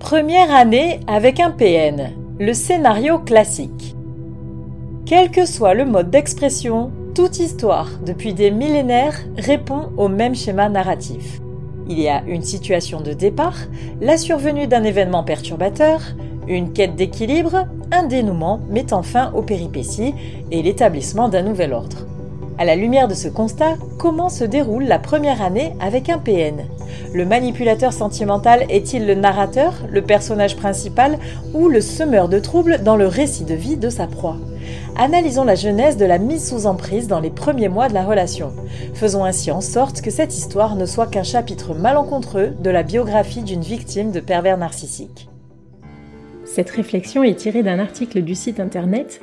Première année avec un PN, le scénario classique. Quel que soit le mode d'expression, toute histoire, depuis des millénaires, répond au même schéma narratif. Il y a une situation de départ, la survenue d'un événement perturbateur, une quête d'équilibre, un dénouement mettant fin aux péripéties et l'établissement d'un nouvel ordre. À la lumière de ce constat, comment se déroule la première année avec un PN Le manipulateur sentimental est-il le narrateur, le personnage principal ou le semeur de troubles dans le récit de vie de sa proie? Analysons la genèse de la mise sous emprise dans les premiers mois de la relation. Faisons ainsi en sorte que cette histoire ne soit qu'un chapitre malencontreux de la biographie d'une victime de pervers narcissique. Cette réflexion est tirée d'un article du site internet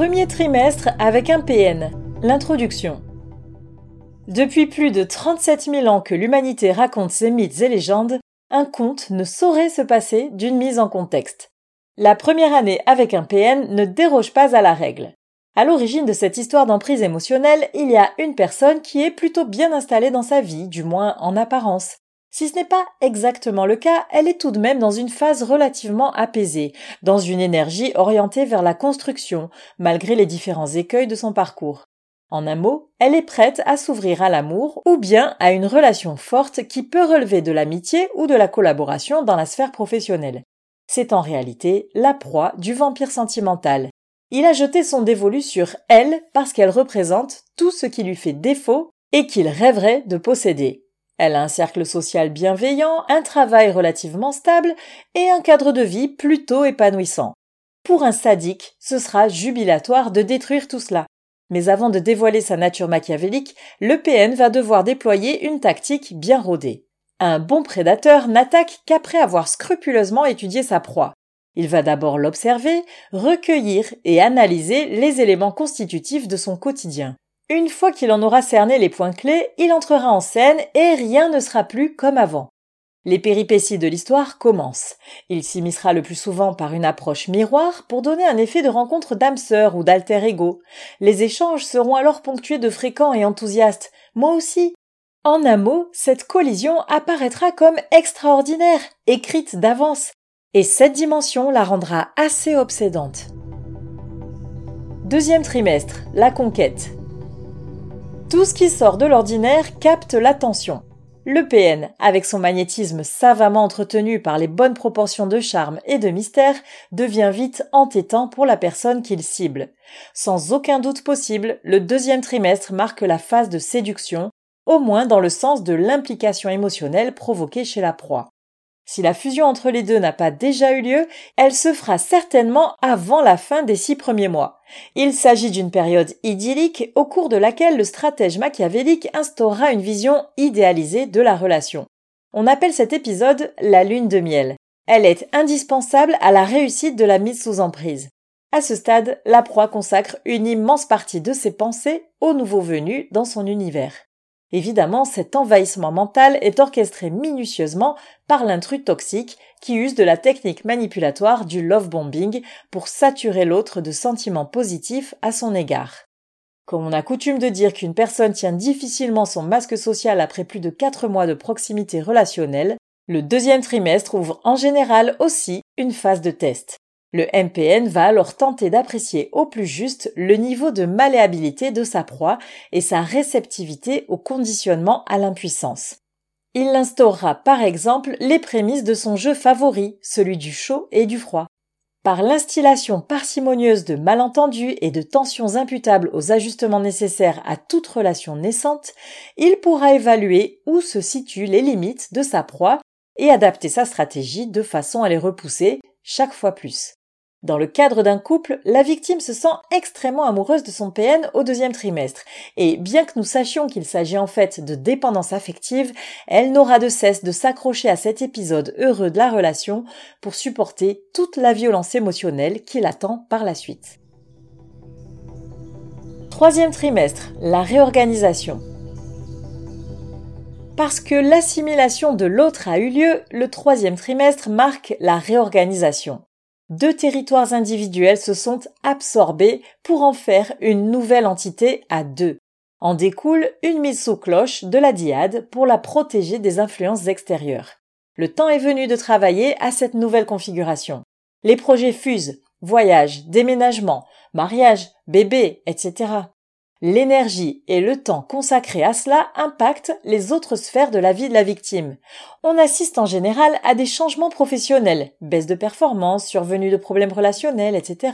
Premier trimestre avec un PN. L'introduction. Depuis plus de 37 000 ans que l'humanité raconte ses mythes et légendes, un conte ne saurait se passer d'une mise en contexte. La première année avec un PN ne déroge pas à la règle. À l'origine de cette histoire d'emprise émotionnelle, il y a une personne qui est plutôt bien installée dans sa vie, du moins en apparence. Si ce n'est pas exactement le cas, elle est tout de même dans une phase relativement apaisée, dans une énergie orientée vers la construction, malgré les différents écueils de son parcours. En un mot, elle est prête à s'ouvrir à l'amour ou bien à une relation forte qui peut relever de l'amitié ou de la collaboration dans la sphère professionnelle. C'est en réalité la proie du vampire sentimental. Il a jeté son dévolu sur elle parce qu'elle représente tout ce qui lui fait défaut et qu'il rêverait de posséder. Elle a un cercle social bienveillant, un travail relativement stable et un cadre de vie plutôt épanouissant. Pour un sadique, ce sera jubilatoire de détruire tout cela. Mais avant de dévoiler sa nature machiavélique, le PN va devoir déployer une tactique bien rodée. Un bon prédateur n'attaque qu'après avoir scrupuleusement étudié sa proie. Il va d'abord l'observer, recueillir et analyser les éléments constitutifs de son quotidien. Une fois qu'il en aura cerné les points clés, il entrera en scène et rien ne sera plus comme avant. Les péripéties de l'histoire commencent. Il s'immiscera le plus souvent par une approche miroir pour donner un effet de rencontre d'âme sœur ou d'alter ego. Les échanges seront alors ponctués de fréquents et enthousiastes. Moi aussi. En un mot, cette collision apparaîtra comme extraordinaire, écrite d'avance. Et cette dimension la rendra assez obsédante. Deuxième trimestre, la conquête. Tout ce qui sort de l'ordinaire capte l'attention. Le PN, avec son magnétisme savamment entretenu par les bonnes proportions de charme et de mystère, devient vite entêtant pour la personne qu'il cible. Sans aucun doute possible, le deuxième trimestre marque la phase de séduction, au moins dans le sens de l'implication émotionnelle provoquée chez la proie. Si la fusion entre les deux n'a pas déjà eu lieu, elle se fera certainement avant la fin des six premiers mois. Il s'agit d'une période idyllique au cours de laquelle le stratège machiavélique instaurera une vision idéalisée de la relation. On appelle cet épisode la lune de miel. Elle est indispensable à la réussite de la mise sous emprise. À ce stade, la proie consacre une immense partie de ses pensées au nouveau venu dans son univers. Évidemment, cet envahissement mental est orchestré minutieusement par l'intrus toxique qui use de la technique manipulatoire du love bombing pour saturer l'autre de sentiments positifs à son égard. Comme on a coutume de dire qu'une personne tient difficilement son masque social après plus de quatre mois de proximité relationnelle, le deuxième trimestre ouvre en général aussi une phase de test. Le MPN va alors tenter d'apprécier au plus juste le niveau de malléabilité de sa proie et sa réceptivité au conditionnement à l'impuissance. Il instaurera par exemple les prémices de son jeu favori, celui du chaud et du froid. Par l'instillation parcimonieuse de malentendus et de tensions imputables aux ajustements nécessaires à toute relation naissante, il pourra évaluer où se situent les limites de sa proie et adapter sa stratégie de façon à les repousser chaque fois plus. Dans le cadre d'un couple, la victime se sent extrêmement amoureuse de son PN au deuxième trimestre, et bien que nous sachions qu'il s'agit en fait de dépendance affective, elle n'aura de cesse de s'accrocher à cet épisode heureux de la relation pour supporter toute la violence émotionnelle qui l'attend par la suite. Troisième trimestre, la réorganisation. Parce que l'assimilation de l'autre a eu lieu, le troisième trimestre marque la réorganisation deux territoires individuels se sont absorbés pour en faire une nouvelle entité à deux. En découle une mise sous cloche de la diade pour la protéger des influences extérieures. Le temps est venu de travailler à cette nouvelle configuration. Les projets fusent, voyages, déménagements, mariage, bébé, etc. L'énergie et le temps consacrés à cela impactent les autres sphères de la vie de la victime. On assiste en général à des changements professionnels, baisse de performance, survenue de problèmes relationnels, etc.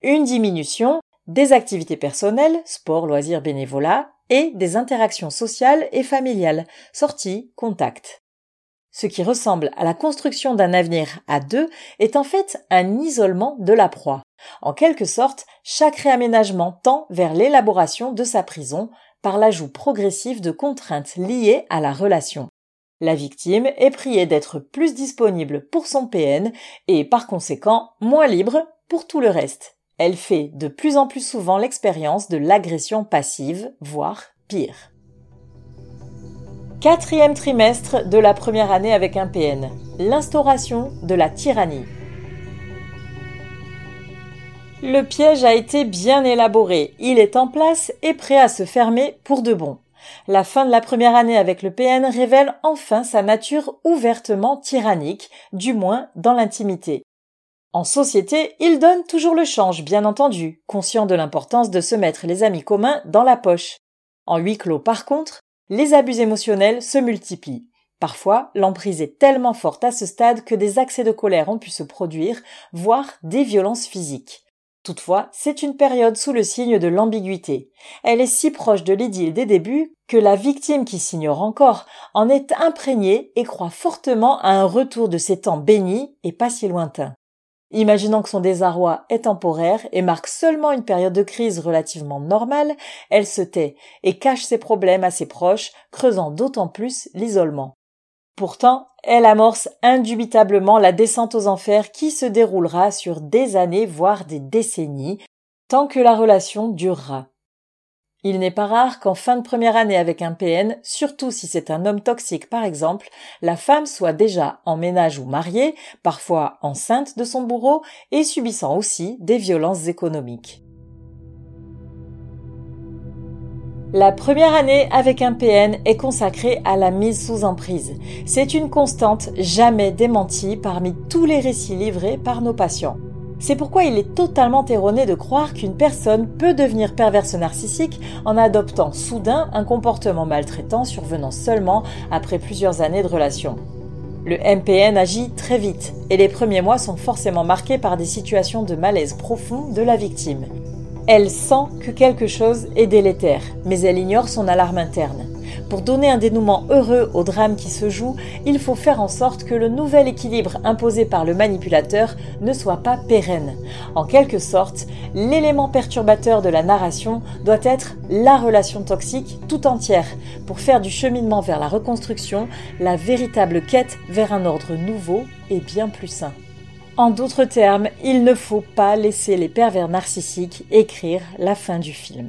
Une diminution des activités personnelles, sport, loisirs, bénévolat, et des interactions sociales et familiales, sorties, contacts. Ce qui ressemble à la construction d'un avenir à deux est en fait un isolement de la proie. En quelque sorte, chaque réaménagement tend vers l'élaboration de sa prison par l'ajout progressif de contraintes liées à la relation. La victime est priée d'être plus disponible pour son PN et par conséquent moins libre pour tout le reste. Elle fait de plus en plus souvent l'expérience de l'agression passive, voire pire. Quatrième trimestre de la première année avec un PN. L'instauration de la tyrannie. Le piège a été bien élaboré, il est en place et prêt à se fermer pour de bon. La fin de la première année avec le PN révèle enfin sa nature ouvertement tyrannique, du moins dans l'intimité. En société, il donne toujours le change, bien entendu, conscient de l'importance de se mettre les amis communs dans la poche. En huis clos, par contre, les abus émotionnels se multiplient. Parfois, l'emprise est tellement forte à ce stade que des accès de colère ont pu se produire, voire des violences physiques. Toutefois, c'est une période sous le signe de l'ambiguïté. Elle est si proche de l'idylle des débuts que la victime qui s'ignore encore en est imprégnée et croit fortement à un retour de ces temps bénis et pas si lointains. Imaginant que son désarroi est temporaire et marque seulement une période de crise relativement normale, elle se tait et cache ses problèmes à ses proches, creusant d'autant plus l'isolement. Pourtant, elle amorce indubitablement la descente aux enfers qui se déroulera sur des années voire des décennies, tant que la relation durera. Il n'est pas rare qu'en fin de première année avec un PN, surtout si c'est un homme toxique par exemple, la femme soit déjà en ménage ou mariée, parfois enceinte de son bourreau et subissant aussi des violences économiques. La première année avec un PN est consacrée à la mise sous emprise. C'est une constante jamais démentie parmi tous les récits livrés par nos patients. C'est pourquoi il est totalement erroné de croire qu'une personne peut devenir perverse narcissique en adoptant soudain un comportement maltraitant survenant seulement après plusieurs années de relation. Le MPN agit très vite et les premiers mois sont forcément marqués par des situations de malaise profond de la victime. Elle sent que quelque chose est délétère, mais elle ignore son alarme interne. Pour donner un dénouement heureux au drame qui se joue, il faut faire en sorte que le nouvel équilibre imposé par le manipulateur ne soit pas pérenne. En quelque sorte, l'élément perturbateur de la narration doit être la relation toxique tout entière pour faire du cheminement vers la reconstruction la véritable quête vers un ordre nouveau et bien plus sain. En d'autres termes, il ne faut pas laisser les pervers narcissiques écrire la fin du film.